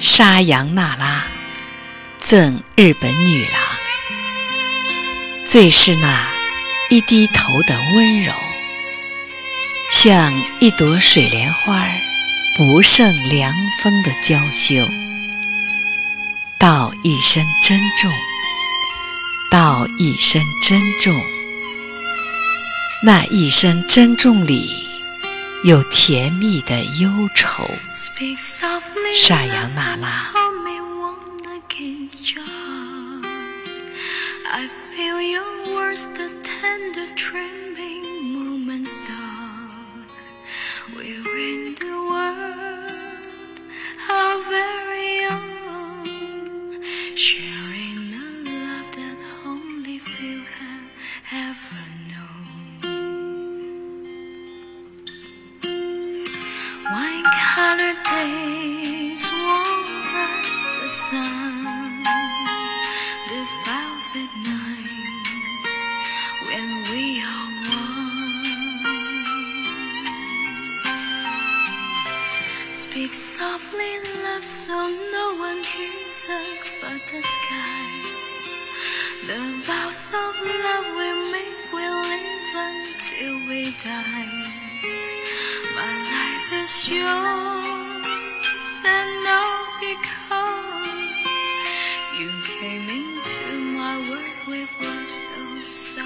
沙扬娜拉赠日本女郎，最是那一低头的温柔，像一朵水莲花不胜凉风的娇羞。道一声珍重，道一声珍重，那一声珍重里。有甜蜜的忧愁，沙扬娜拉。Days by the sun, the velvet night when we are one. Speak softly, love, so no one hears us but the sky. The vows of love we make will live until we die yours and you came into my world with love so sad.